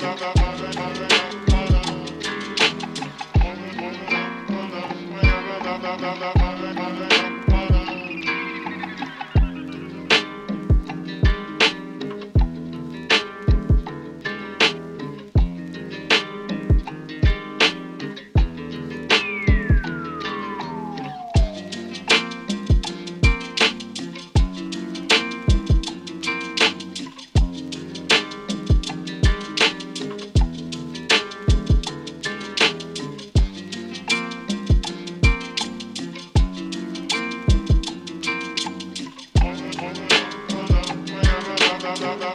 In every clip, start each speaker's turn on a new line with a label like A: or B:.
A: da da da da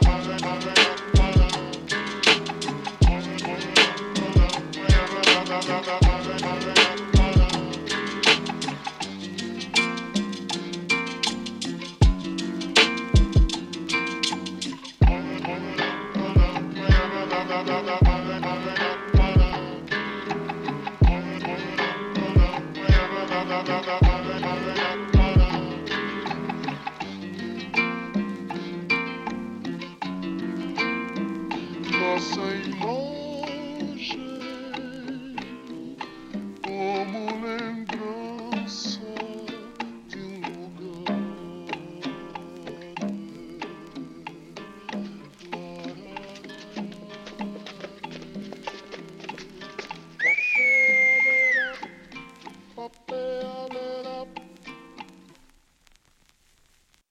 A: da sem longe como lembrança de um lugar.